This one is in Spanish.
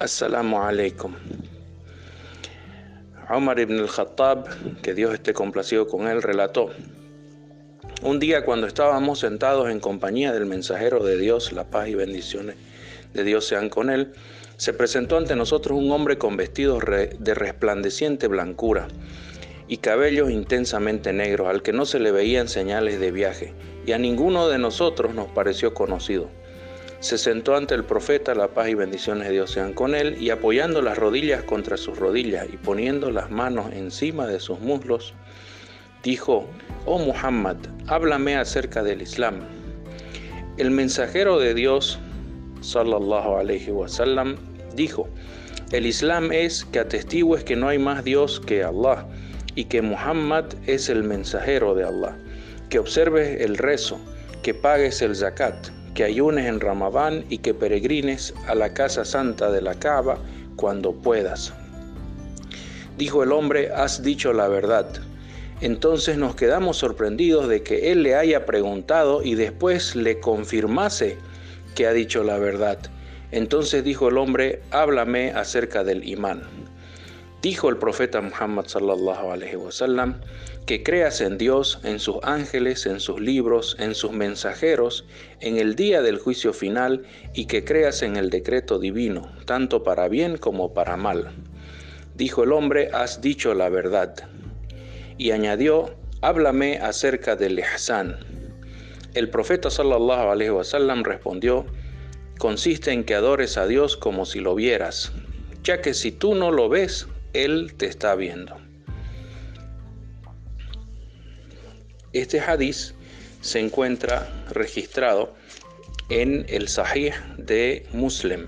Assalamu alaikum. Omar ibn al-Khattab, que Dios esté complacido con él, relató, un día cuando estábamos sentados en compañía del mensajero de Dios, la paz y bendiciones de Dios sean con él, se presentó ante nosotros un hombre con vestidos de resplandeciente blancura y cabellos intensamente negros, al que no se le veían señales de viaje, y a ninguno de nosotros nos pareció conocido se sentó ante el profeta, la paz y bendiciones de Dios sean con él, y apoyando las rodillas contra sus rodillas y poniendo las manos encima de sus muslos, dijo, Oh Muhammad, háblame acerca del Islam. El mensajero de Dios, sallallahu alayhi wasallam, dijo, el Islam es que atestigues que no hay más Dios que Allah y que Muhammad es el mensajero de Allah, que observes el rezo, que pagues el zakat, que ayunes en Ramadán y que peregrines a la casa santa de la Kaaba cuando puedas. Dijo el hombre, has dicho la verdad. Entonces nos quedamos sorprendidos de que él le haya preguntado y después le confirmase que ha dicho la verdad. Entonces dijo el hombre, háblame acerca del imán. Dijo el profeta Muhammad sallallahu alaihi wasallam que creas en Dios, en sus ángeles, en sus libros, en sus mensajeros, en el día del juicio final y que creas en el decreto divino, tanto para bien como para mal. Dijo el hombre, has dicho la verdad. Y añadió, háblame acerca del ihsan. El profeta sallallahu alaihi wasallam respondió, consiste en que adores a Dios como si lo vieras, ya que si tú no lo ves, él te está viendo. Este hadiz se encuentra registrado en el Sahih de Muslim.